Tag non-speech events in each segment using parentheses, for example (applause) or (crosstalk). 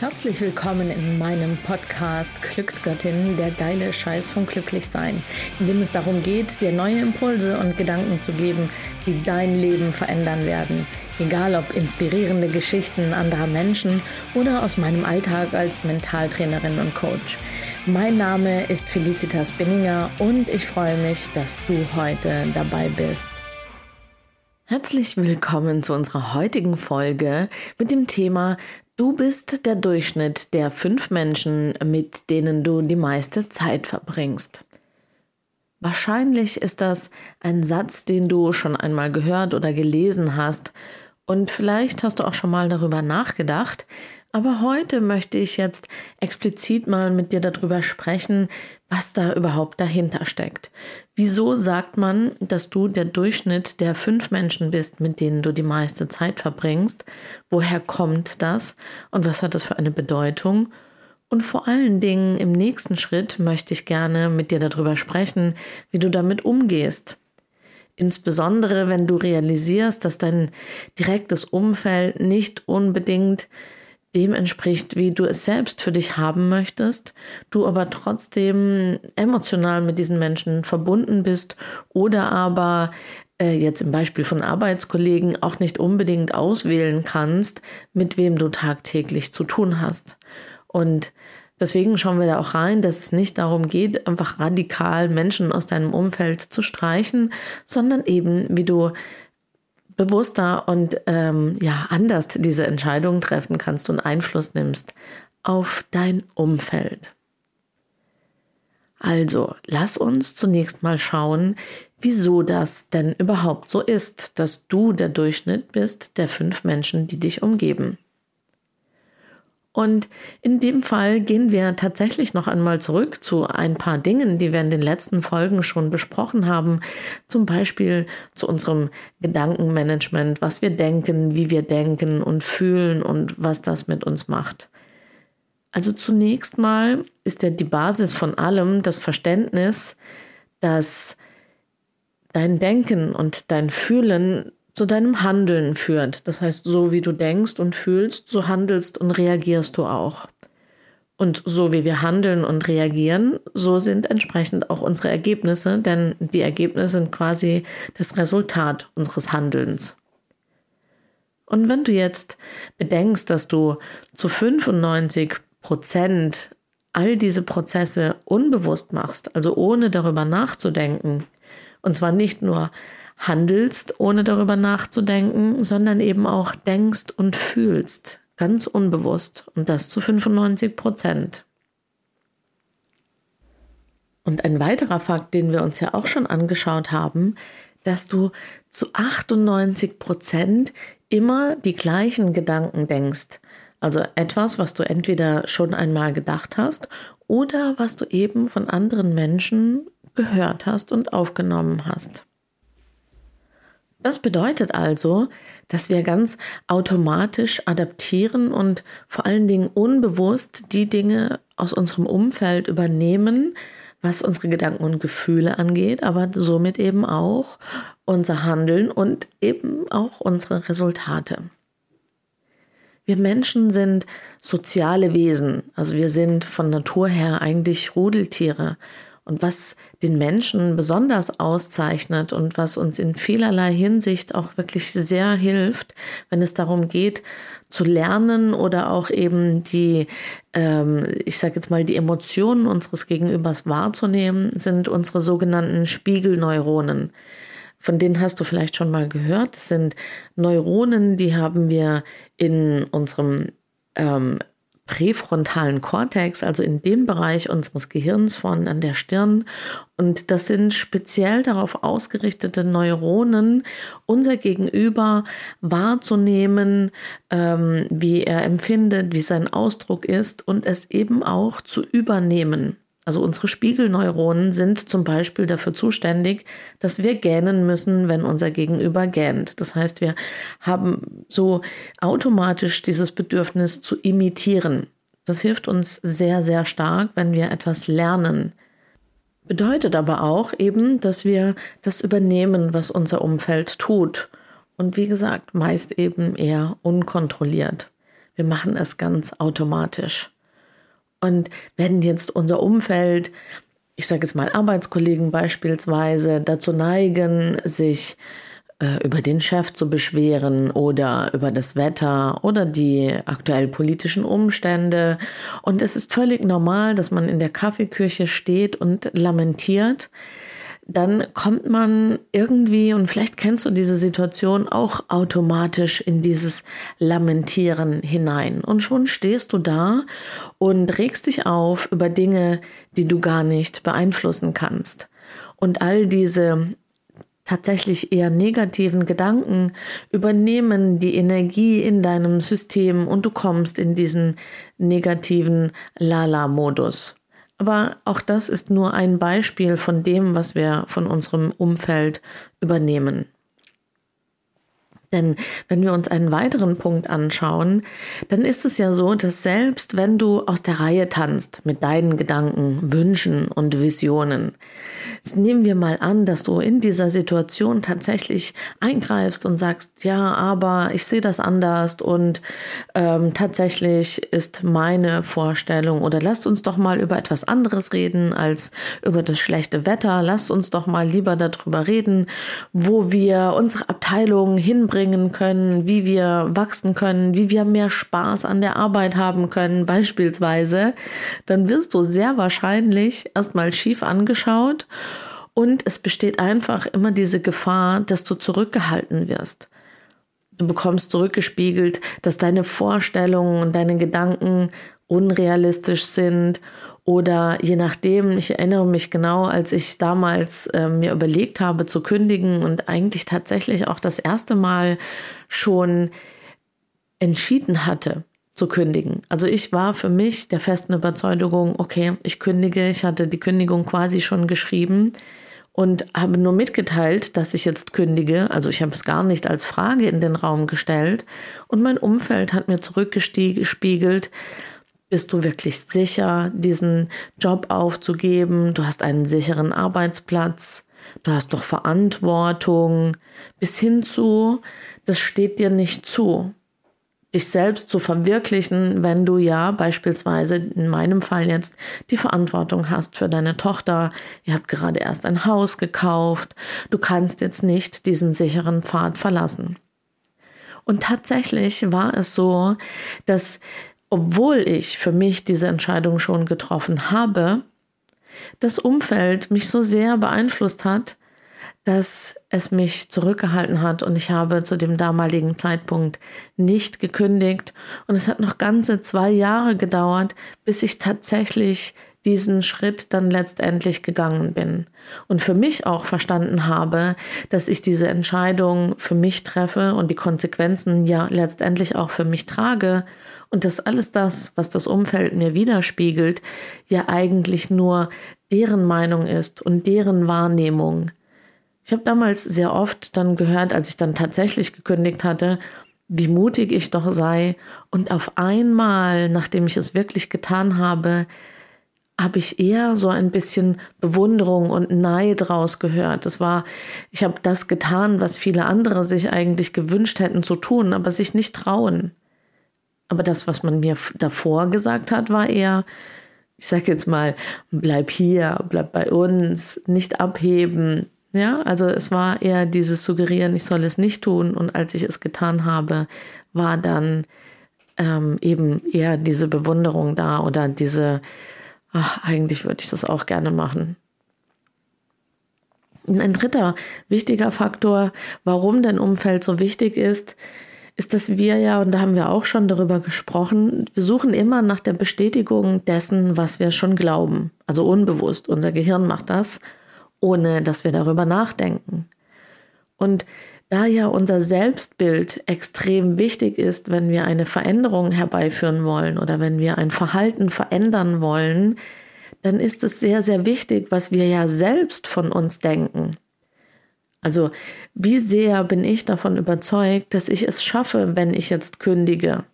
Herzlich willkommen in meinem Podcast Glücksgöttin, der geile Scheiß vom Glücklichsein, in dem es darum geht, dir neue Impulse und Gedanken zu geben, die dein Leben verändern werden. Egal ob inspirierende Geschichten anderer Menschen oder aus meinem Alltag als Mentaltrainerin und Coach. Mein Name ist Felicitas Binninger und ich freue mich, dass du heute dabei bist. Herzlich willkommen zu unserer heutigen Folge mit dem Thema Du bist der Durchschnitt der fünf Menschen, mit denen du die meiste Zeit verbringst. Wahrscheinlich ist das ein Satz, den du schon einmal gehört oder gelesen hast, und vielleicht hast du auch schon mal darüber nachgedacht, aber heute möchte ich jetzt explizit mal mit dir darüber sprechen, was da überhaupt dahinter steckt. Wieso sagt man, dass du der Durchschnitt der fünf Menschen bist, mit denen du die meiste Zeit verbringst? Woher kommt das? Und was hat das für eine Bedeutung? Und vor allen Dingen im nächsten Schritt möchte ich gerne mit dir darüber sprechen, wie du damit umgehst. Insbesondere wenn du realisierst, dass dein direktes Umfeld nicht unbedingt dem entspricht, wie du es selbst für dich haben möchtest, du aber trotzdem emotional mit diesen Menschen verbunden bist oder aber äh, jetzt im Beispiel von Arbeitskollegen auch nicht unbedingt auswählen kannst, mit wem du tagtäglich zu tun hast. Und deswegen schauen wir da auch rein, dass es nicht darum geht, einfach radikal Menschen aus deinem Umfeld zu streichen, sondern eben, wie du bewusster und ähm, ja anders diese Entscheidungen treffen kannst und Einfluss nimmst auf dein Umfeld. Also, lass uns zunächst mal schauen, wieso das denn überhaupt so ist, dass du der Durchschnitt bist der fünf Menschen, die dich umgeben. Und in dem Fall gehen wir tatsächlich noch einmal zurück zu ein paar Dingen, die wir in den letzten Folgen schon besprochen haben. Zum Beispiel zu unserem Gedankenmanagement, was wir denken, wie wir denken und fühlen und was das mit uns macht. Also zunächst mal ist ja die Basis von allem das Verständnis, dass dein Denken und dein Fühlen zu deinem Handeln führt. Das heißt, so wie du denkst und fühlst, so handelst und reagierst du auch. Und so wie wir handeln und reagieren, so sind entsprechend auch unsere Ergebnisse, denn die Ergebnisse sind quasi das Resultat unseres Handelns. Und wenn du jetzt bedenkst, dass du zu 95 Prozent all diese Prozesse unbewusst machst, also ohne darüber nachzudenken, und zwar nicht nur handelst, ohne darüber nachzudenken, sondern eben auch denkst und fühlst, ganz unbewusst und das zu 95 Prozent. Und ein weiterer Fakt, den wir uns ja auch schon angeschaut haben, dass du zu 98 Prozent immer die gleichen Gedanken denkst. Also etwas, was du entweder schon einmal gedacht hast oder was du eben von anderen Menschen gehört hast und aufgenommen hast. Das bedeutet also, dass wir ganz automatisch adaptieren und vor allen Dingen unbewusst die Dinge aus unserem Umfeld übernehmen, was unsere Gedanken und Gefühle angeht, aber somit eben auch unser Handeln und eben auch unsere Resultate. Wir Menschen sind soziale Wesen, also wir sind von Natur her eigentlich Rudeltiere und was den Menschen besonders auszeichnet und was uns in vielerlei Hinsicht auch wirklich sehr hilft, wenn es darum geht, zu lernen oder auch eben die, ähm, ich sage jetzt mal, die Emotionen unseres Gegenübers wahrzunehmen, sind unsere sogenannten Spiegelneuronen. Von denen hast du vielleicht schon mal gehört. Das sind Neuronen, die haben wir in unserem ähm, präfrontalen Kortex, also in dem Bereich unseres Gehirns vorne an der Stirn. Und das sind speziell darauf ausgerichtete Neuronen, unser Gegenüber wahrzunehmen, ähm, wie er empfindet, wie sein Ausdruck ist und es eben auch zu übernehmen. Also unsere Spiegelneuronen sind zum Beispiel dafür zuständig, dass wir gähnen müssen, wenn unser Gegenüber gähnt. Das heißt, wir haben so automatisch dieses Bedürfnis zu imitieren. Das hilft uns sehr, sehr stark, wenn wir etwas lernen. Bedeutet aber auch eben, dass wir das übernehmen, was unser Umfeld tut. Und wie gesagt, meist eben eher unkontrolliert. Wir machen es ganz automatisch. Und wenn jetzt unser Umfeld, ich sage jetzt mal Arbeitskollegen beispielsweise, dazu neigen, sich äh, über den Chef zu beschweren oder über das Wetter oder die aktuell politischen Umstände. Und es ist völlig normal, dass man in der Kaffeeküche steht und lamentiert dann kommt man irgendwie, und vielleicht kennst du diese Situation auch automatisch in dieses Lamentieren hinein. Und schon stehst du da und regst dich auf über Dinge, die du gar nicht beeinflussen kannst. Und all diese tatsächlich eher negativen Gedanken übernehmen die Energie in deinem System und du kommst in diesen negativen Lala-Modus. Aber auch das ist nur ein Beispiel von dem, was wir von unserem Umfeld übernehmen. Denn wenn wir uns einen weiteren Punkt anschauen, dann ist es ja so, dass selbst wenn du aus der Reihe tanzt mit deinen Gedanken, Wünschen und Visionen, nehmen wir mal an, dass du in dieser Situation tatsächlich eingreifst und sagst, ja, aber ich sehe das anders und ähm, tatsächlich ist meine Vorstellung oder lasst uns doch mal über etwas anderes reden als über das schlechte Wetter. Lasst uns doch mal lieber darüber reden, wo wir unsere Abteilung hinbringen können, wie wir wachsen können, wie wir mehr Spaß an der Arbeit haben können, beispielsweise. Dann wirst du sehr wahrscheinlich erstmal schief angeschaut und es besteht einfach immer diese Gefahr, dass du zurückgehalten wirst. Du bekommst zurückgespiegelt, dass deine Vorstellungen und deine Gedanken unrealistisch sind oder je nachdem, ich erinnere mich genau, als ich damals äh, mir überlegt habe zu kündigen und eigentlich tatsächlich auch das erste Mal schon entschieden hatte zu kündigen. Also ich war für mich der festen Überzeugung, okay, ich kündige, ich hatte die Kündigung quasi schon geschrieben und habe nur mitgeteilt, dass ich jetzt kündige. Also ich habe es gar nicht als Frage in den Raum gestellt. Und mein Umfeld hat mir zurückgespiegelt, bist du wirklich sicher, diesen Job aufzugeben? Du hast einen sicheren Arbeitsplatz. Du hast doch Verantwortung. Bis hin zu, das steht dir nicht zu dich selbst zu verwirklichen, wenn du ja beispielsweise in meinem Fall jetzt die Verantwortung hast für deine Tochter. Ihr habt gerade erst ein Haus gekauft. Du kannst jetzt nicht diesen sicheren Pfad verlassen. Und tatsächlich war es so, dass obwohl ich für mich diese Entscheidung schon getroffen habe, das Umfeld mich so sehr beeinflusst hat, dass es mich zurückgehalten hat und ich habe zu dem damaligen Zeitpunkt nicht gekündigt. Und es hat noch ganze zwei Jahre gedauert, bis ich tatsächlich diesen Schritt dann letztendlich gegangen bin und für mich auch verstanden habe, dass ich diese Entscheidung für mich treffe und die Konsequenzen ja letztendlich auch für mich trage und dass alles das, was das Umfeld mir widerspiegelt, ja eigentlich nur deren Meinung ist und deren Wahrnehmung. Ich habe damals sehr oft dann gehört, als ich dann tatsächlich gekündigt hatte, wie mutig ich doch sei. Und auf einmal, nachdem ich es wirklich getan habe, habe ich eher so ein bisschen Bewunderung und Neid rausgehört. Das war, ich habe das getan, was viele andere sich eigentlich gewünscht hätten zu tun, aber sich nicht trauen. Aber das, was man mir davor gesagt hat, war eher, ich sage jetzt mal, bleib hier, bleib bei uns, nicht abheben, ja, also es war eher dieses Suggerieren, ich soll es nicht tun. Und als ich es getan habe, war dann ähm, eben eher diese Bewunderung da oder diese, ach, eigentlich würde ich das auch gerne machen. Ein dritter wichtiger Faktor, warum dein Umfeld so wichtig ist, ist, dass wir ja, und da haben wir auch schon darüber gesprochen, wir suchen immer nach der Bestätigung dessen, was wir schon glauben. Also unbewusst. Unser Gehirn macht das ohne dass wir darüber nachdenken. Und da ja unser Selbstbild extrem wichtig ist, wenn wir eine Veränderung herbeiführen wollen oder wenn wir ein Verhalten verändern wollen, dann ist es sehr, sehr wichtig, was wir ja selbst von uns denken. Also wie sehr bin ich davon überzeugt, dass ich es schaffe, wenn ich jetzt kündige?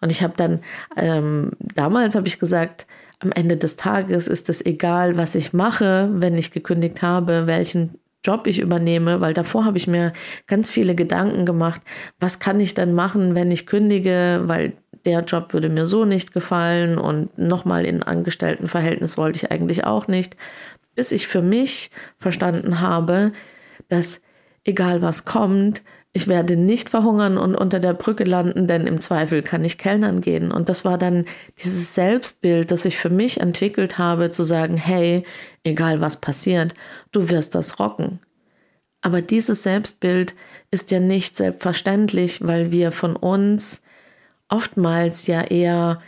Und ich habe dann, ähm, damals habe ich gesagt, am Ende des Tages ist es egal, was ich mache, wenn ich gekündigt habe, welchen Job ich übernehme, weil davor habe ich mir ganz viele Gedanken gemacht, was kann ich denn machen, wenn ich kündige, weil der Job würde mir so nicht gefallen und nochmal in Angestelltenverhältnis wollte ich eigentlich auch nicht, bis ich für mich verstanden habe, dass egal was kommt, ich werde nicht verhungern und unter der Brücke landen, denn im Zweifel kann ich Kellnern gehen. Und das war dann dieses Selbstbild, das ich für mich entwickelt habe, zu sagen, hey, egal was passiert, du wirst das rocken. Aber dieses Selbstbild ist ja nicht selbstverständlich, weil wir von uns oftmals ja eher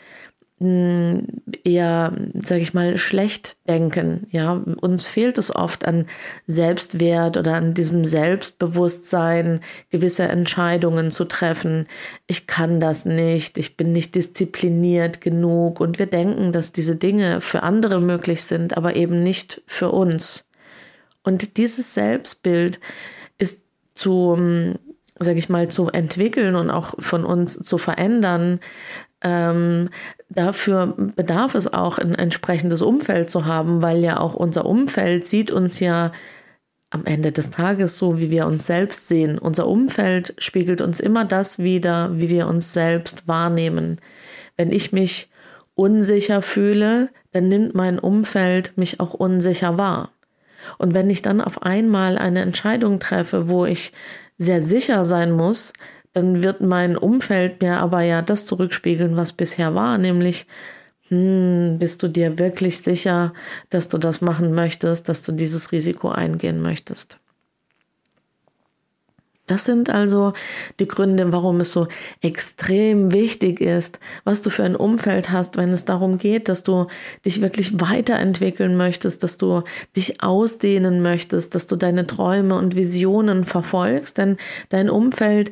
eher, sage ich mal, schlecht denken. Ja, uns fehlt es oft an Selbstwert oder an diesem Selbstbewusstsein, gewisse Entscheidungen zu treffen. Ich kann das nicht, ich bin nicht diszipliniert genug und wir denken, dass diese Dinge für andere möglich sind, aber eben nicht für uns. Und dieses Selbstbild ist zu, sage ich mal, zu entwickeln und auch von uns zu verändern, ähm, dafür bedarf es auch, ein entsprechendes Umfeld zu haben, weil ja auch unser Umfeld sieht uns ja am Ende des Tages so, wie wir uns selbst sehen. Unser Umfeld spiegelt uns immer das wider, wie wir uns selbst wahrnehmen. Wenn ich mich unsicher fühle, dann nimmt mein Umfeld mich auch unsicher wahr. Und wenn ich dann auf einmal eine Entscheidung treffe, wo ich sehr sicher sein muss, dann wird mein Umfeld mir aber ja das zurückspiegeln, was bisher war, nämlich, hm, bist du dir wirklich sicher, dass du das machen möchtest, dass du dieses Risiko eingehen möchtest? Das sind also die Gründe, warum es so extrem wichtig ist, was du für ein Umfeld hast, wenn es darum geht, dass du dich wirklich weiterentwickeln möchtest, dass du dich ausdehnen möchtest, dass du deine Träume und Visionen verfolgst. Denn dein Umfeld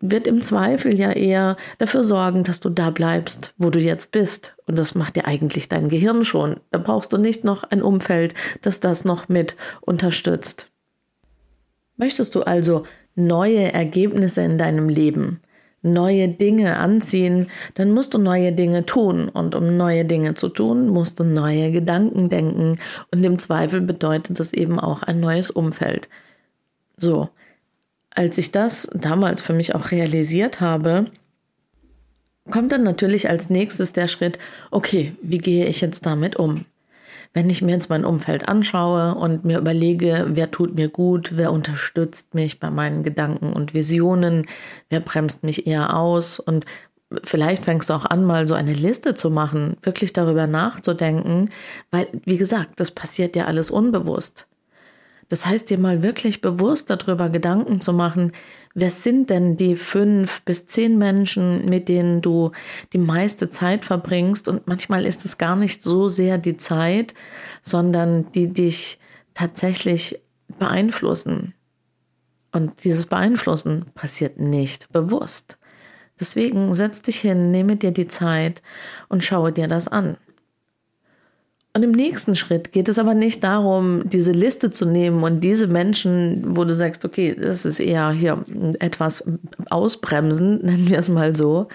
wird im Zweifel ja eher dafür sorgen, dass du da bleibst, wo du jetzt bist. Und das macht dir eigentlich dein Gehirn schon. Da brauchst du nicht noch ein Umfeld, das das noch mit unterstützt. Möchtest du also neue Ergebnisse in deinem Leben, neue Dinge anziehen, dann musst du neue Dinge tun. Und um neue Dinge zu tun, musst du neue Gedanken denken. Und im Zweifel bedeutet das eben auch ein neues Umfeld. So, als ich das damals für mich auch realisiert habe, kommt dann natürlich als nächstes der Schritt, okay, wie gehe ich jetzt damit um? Wenn ich mir jetzt mein Umfeld anschaue und mir überlege, wer tut mir gut, wer unterstützt mich bei meinen Gedanken und Visionen, wer bremst mich eher aus und vielleicht fängst du auch an, mal so eine Liste zu machen, wirklich darüber nachzudenken, weil, wie gesagt, das passiert ja alles unbewusst. Das heißt, dir mal wirklich bewusst darüber Gedanken zu machen, wer sind denn die fünf bis zehn Menschen, mit denen du die meiste Zeit verbringst? Und manchmal ist es gar nicht so sehr die Zeit, sondern die dich tatsächlich beeinflussen. Und dieses Beeinflussen passiert nicht bewusst. Deswegen setz dich hin, nehme dir die Zeit und schaue dir das an. Und im nächsten Schritt geht es aber nicht darum, diese Liste zu nehmen und diese Menschen, wo du sagst, okay, das ist eher hier etwas ausbremsen, (laughs) nennen wir es mal so,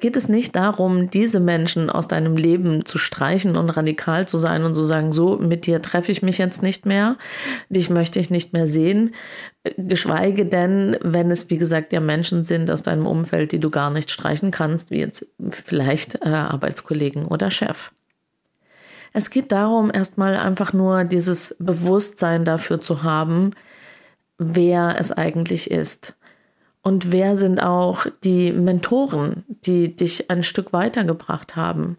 geht es nicht darum, diese Menschen aus deinem Leben zu streichen und radikal zu sein und zu sagen, so, mit dir treffe ich mich jetzt nicht mehr, dich möchte ich nicht mehr sehen, geschweige denn, wenn es, wie gesagt, ja Menschen sind aus deinem Umfeld, die du gar nicht streichen kannst, wie jetzt vielleicht äh, Arbeitskollegen oder Chef. Es geht darum, erstmal einfach nur dieses Bewusstsein dafür zu haben, wer es eigentlich ist. Und wer sind auch die Mentoren, die dich ein Stück weitergebracht haben.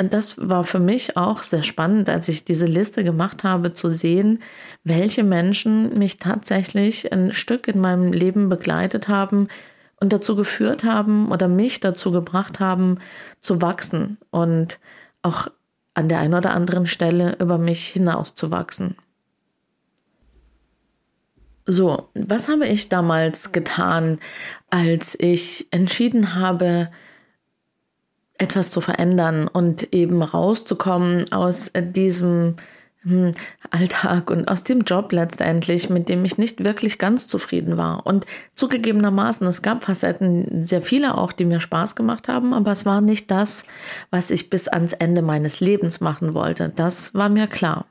Und das war für mich auch sehr spannend, als ich diese Liste gemacht habe, zu sehen, welche Menschen mich tatsächlich ein Stück in meinem Leben begleitet haben und dazu geführt haben oder mich dazu gebracht haben, zu wachsen und auch an der einen oder anderen Stelle über mich hinauszuwachsen. So, was habe ich damals getan, als ich entschieden habe, etwas zu verändern und eben rauszukommen aus diesem hm, Alltag und aus dem Job letztendlich, mit dem ich nicht wirklich ganz zufrieden war. Und zugegebenermaßen, es gab Facetten, sehr viele auch, die mir Spaß gemacht haben, aber es war nicht das, was ich bis ans Ende meines Lebens machen wollte. Das war mir klar.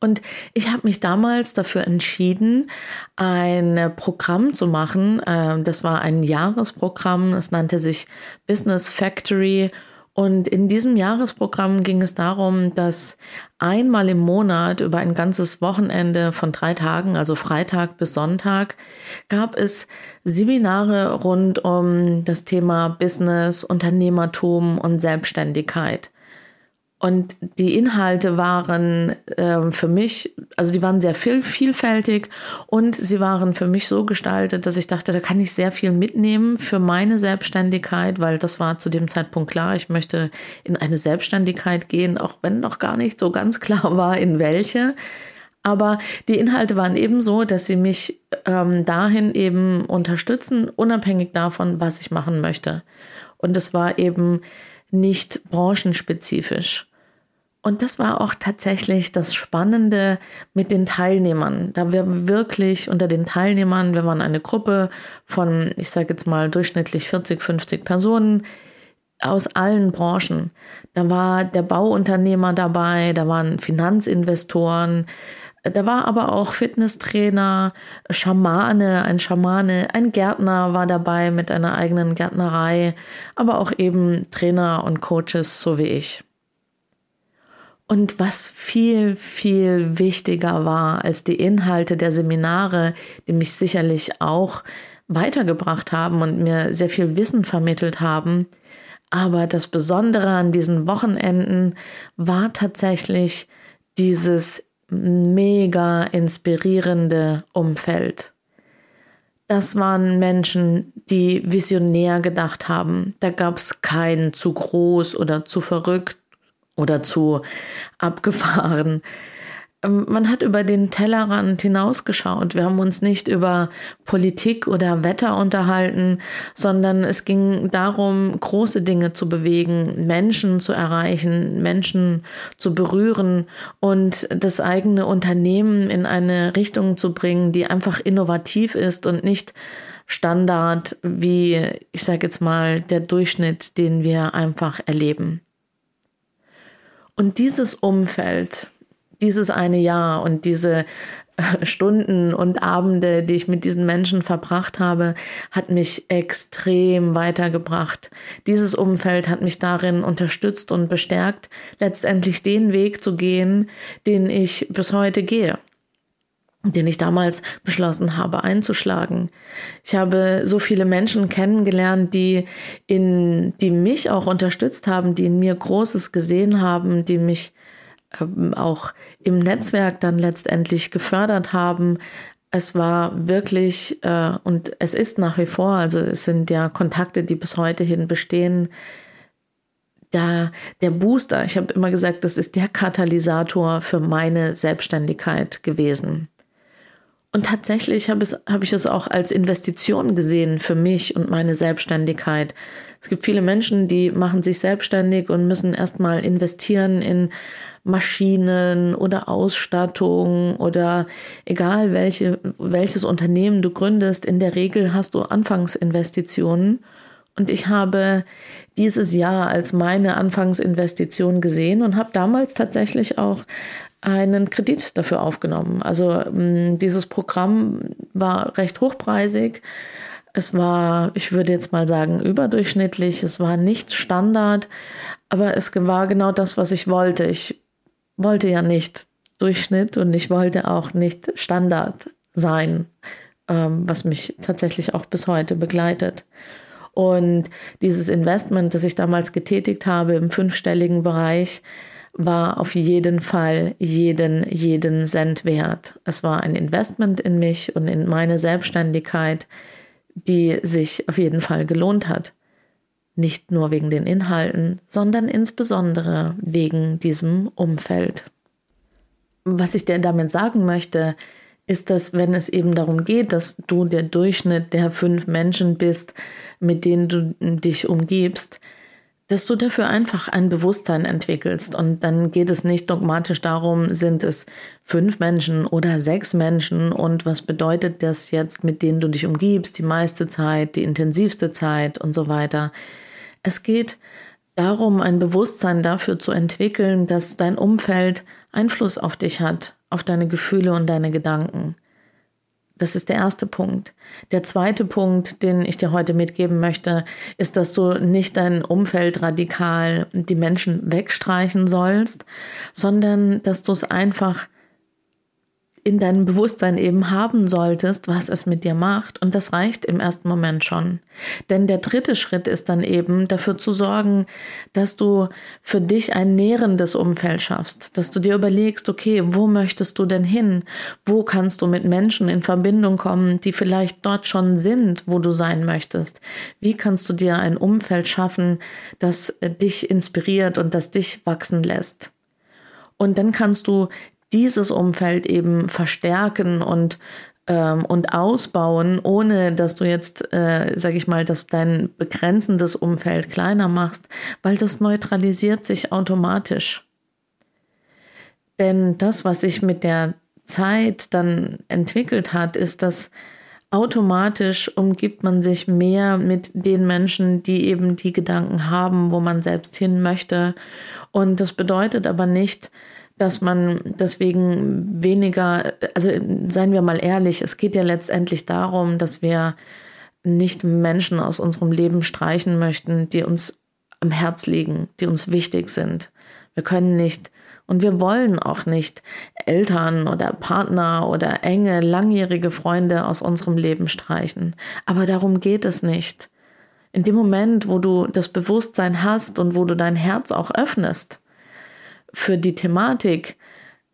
Und ich habe mich damals dafür entschieden, ein Programm zu machen. Ähm, das war ein Jahresprogramm. Es nannte sich Business Factory. Und in diesem Jahresprogramm ging es darum, dass einmal im Monat über ein ganzes Wochenende von drei Tagen, also Freitag bis Sonntag, gab es Seminare rund um das Thema Business, Unternehmertum und Selbstständigkeit. Und die Inhalte waren äh, für mich, also die waren sehr viel, vielfältig und sie waren für mich so gestaltet, dass ich dachte, da kann ich sehr viel mitnehmen für meine Selbstständigkeit, weil das war zu dem Zeitpunkt klar, ich möchte in eine Selbstständigkeit gehen, auch wenn noch gar nicht so ganz (laughs) klar war, in welche. Aber die Inhalte waren eben so, dass sie mich ähm, dahin eben unterstützen, unabhängig davon, was ich machen möchte. Und es war eben nicht branchenspezifisch. Und das war auch tatsächlich das Spannende mit den Teilnehmern. Da wir wirklich unter den Teilnehmern, wir waren eine Gruppe von, ich sage jetzt mal durchschnittlich 40, 50 Personen aus allen Branchen. Da war der Bauunternehmer dabei, da waren Finanzinvestoren, da war aber auch Fitnesstrainer, Schamane, ein Schamane, ein Gärtner war dabei mit einer eigenen Gärtnerei, aber auch eben Trainer und Coaches, so wie ich. Und was viel, viel wichtiger war als die Inhalte der Seminare, die mich sicherlich auch weitergebracht haben und mir sehr viel Wissen vermittelt haben. Aber das Besondere an diesen Wochenenden war tatsächlich dieses mega inspirierende Umfeld. Das waren Menschen, die visionär gedacht haben. Da gab es kein zu groß oder zu verrückt oder zu abgefahren. Ähm, man hat über den Tellerrand hinausgeschaut. Wir haben uns nicht über Politik oder Wetter unterhalten, sondern es ging darum, große Dinge zu bewegen, Menschen zu erreichen, Menschen zu berühren und das eigene Unternehmen in eine Richtung zu bringen, die einfach innovativ ist und nicht Standard wie, ich sage jetzt mal, der Durchschnitt, den wir einfach erleben. Und dieses Umfeld, dieses eine Jahr und diese äh, Stunden und Abende, die ich mit diesen Menschen verbracht habe, hat mich extrem weitergebracht. Dieses Umfeld hat mich darin unterstützt und bestärkt, letztendlich den Weg zu gehen, den ich bis heute gehe den ich damals beschlossen habe einzuschlagen. Ich habe so viele Menschen kennengelernt, die in, die mich auch unterstützt haben, die in mir Großes gesehen haben, die mich ähm, auch im Netzwerk dann letztendlich gefördert haben. Es war wirklich äh, und es ist nach wie vor, also es sind ja Kontakte, die bis heute hin bestehen. Da der Booster, ich habe immer gesagt, das ist der Katalysator für meine Selbstständigkeit gewesen. Und tatsächlich habe, es, habe ich es auch als Investition gesehen für mich und meine Selbstständigkeit. Es gibt viele Menschen, die machen sich selbstständig und müssen erstmal investieren in Maschinen oder Ausstattung oder egal welche, welches Unternehmen du gründest. In der Regel hast du Anfangsinvestitionen. Und ich habe dieses Jahr als meine Anfangsinvestition gesehen und habe damals tatsächlich auch einen Kredit dafür aufgenommen. Also mm, dieses Programm war recht hochpreisig. Es war, ich würde jetzt mal sagen, überdurchschnittlich. Es war nicht Standard, aber es war genau das, was ich wollte. Ich wollte ja nicht Durchschnitt und ich wollte auch nicht Standard sein, ähm, was mich tatsächlich auch bis heute begleitet. Und dieses Investment, das ich damals getätigt habe im fünfstelligen Bereich, war auf jeden Fall jeden, jeden Cent wert. Es war ein Investment in mich und in meine Selbstständigkeit, die sich auf jeden Fall gelohnt hat. Nicht nur wegen den Inhalten, sondern insbesondere wegen diesem Umfeld. Was ich dir damit sagen möchte, ist, dass wenn es eben darum geht, dass du der Durchschnitt der fünf Menschen bist, mit denen du dich umgibst, dass du dafür einfach ein Bewusstsein entwickelst. Und dann geht es nicht dogmatisch darum, sind es fünf Menschen oder sechs Menschen und was bedeutet das jetzt, mit denen du dich umgibst, die meiste Zeit, die intensivste Zeit und so weiter. Es geht darum, ein Bewusstsein dafür zu entwickeln, dass dein Umfeld Einfluss auf dich hat, auf deine Gefühle und deine Gedanken. Das ist der erste Punkt. Der zweite Punkt, den ich dir heute mitgeben möchte, ist, dass du nicht dein Umfeld radikal die Menschen wegstreichen sollst, sondern dass du es einfach in deinem Bewusstsein eben haben solltest, was es mit dir macht. Und das reicht im ersten Moment schon. Denn der dritte Schritt ist dann eben dafür zu sorgen, dass du für dich ein nährendes Umfeld schaffst, dass du dir überlegst, okay, wo möchtest du denn hin? Wo kannst du mit Menschen in Verbindung kommen, die vielleicht dort schon sind, wo du sein möchtest? Wie kannst du dir ein Umfeld schaffen, das dich inspiriert und das dich wachsen lässt? Und dann kannst du dieses Umfeld eben verstärken und ähm, und ausbauen, ohne dass du jetzt, äh, sag ich mal, dass dein begrenzendes Umfeld kleiner machst, weil das neutralisiert sich automatisch. Denn das, was sich mit der Zeit dann entwickelt hat, ist, dass automatisch umgibt man sich mehr mit den Menschen, die eben die Gedanken haben, wo man selbst hin möchte. Und das bedeutet aber nicht, dass man deswegen weniger, also seien wir mal ehrlich, es geht ja letztendlich darum, dass wir nicht Menschen aus unserem Leben streichen möchten, die uns am Herz liegen, die uns wichtig sind. Wir können nicht und wir wollen auch nicht Eltern oder Partner oder enge, langjährige Freunde aus unserem Leben streichen. Aber darum geht es nicht. In dem Moment, wo du das Bewusstsein hast und wo du dein Herz auch öffnest, für die Thematik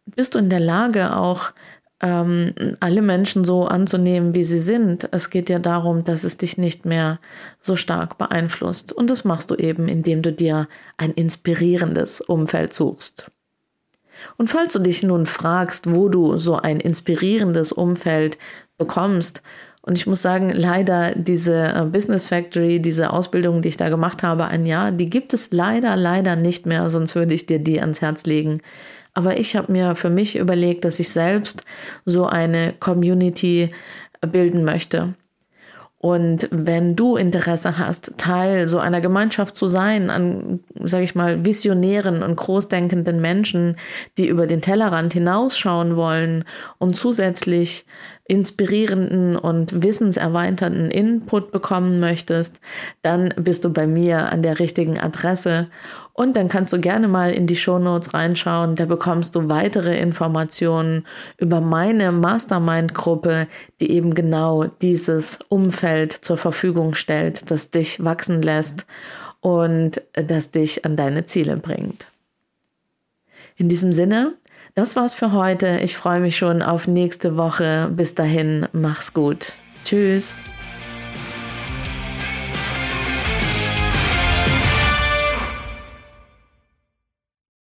bist du in der Lage, auch ähm, alle Menschen so anzunehmen, wie sie sind. Es geht ja darum, dass es dich nicht mehr so stark beeinflusst. Und das machst du eben, indem du dir ein inspirierendes Umfeld suchst. Und falls du dich nun fragst, wo du so ein inspirierendes Umfeld bekommst und ich muss sagen, leider diese äh, Business Factory, diese Ausbildung, die ich da gemacht habe, ein Jahr, die gibt es leider, leider nicht mehr, sonst würde ich dir die ans Herz legen. Aber ich habe mir für mich überlegt, dass ich selbst so eine Community bilden möchte. Und wenn du Interesse hast, Teil so einer Gemeinschaft zu sein, an, sage ich mal, visionären und großdenkenden Menschen, die über den Tellerrand hinausschauen wollen und zusätzlich inspirierenden und wissenserweiternden Input bekommen möchtest, dann bist du bei mir an der richtigen Adresse und dann kannst du gerne mal in die Show Notes reinschauen, da bekommst du weitere Informationen über meine Mastermind Gruppe, die eben genau dieses Umfeld zur Verfügung stellt, das dich wachsen lässt und das dich an deine Ziele bringt. In diesem Sinne, das war's für heute. Ich freue mich schon auf nächste Woche. Bis dahin, mach's gut. Tschüss.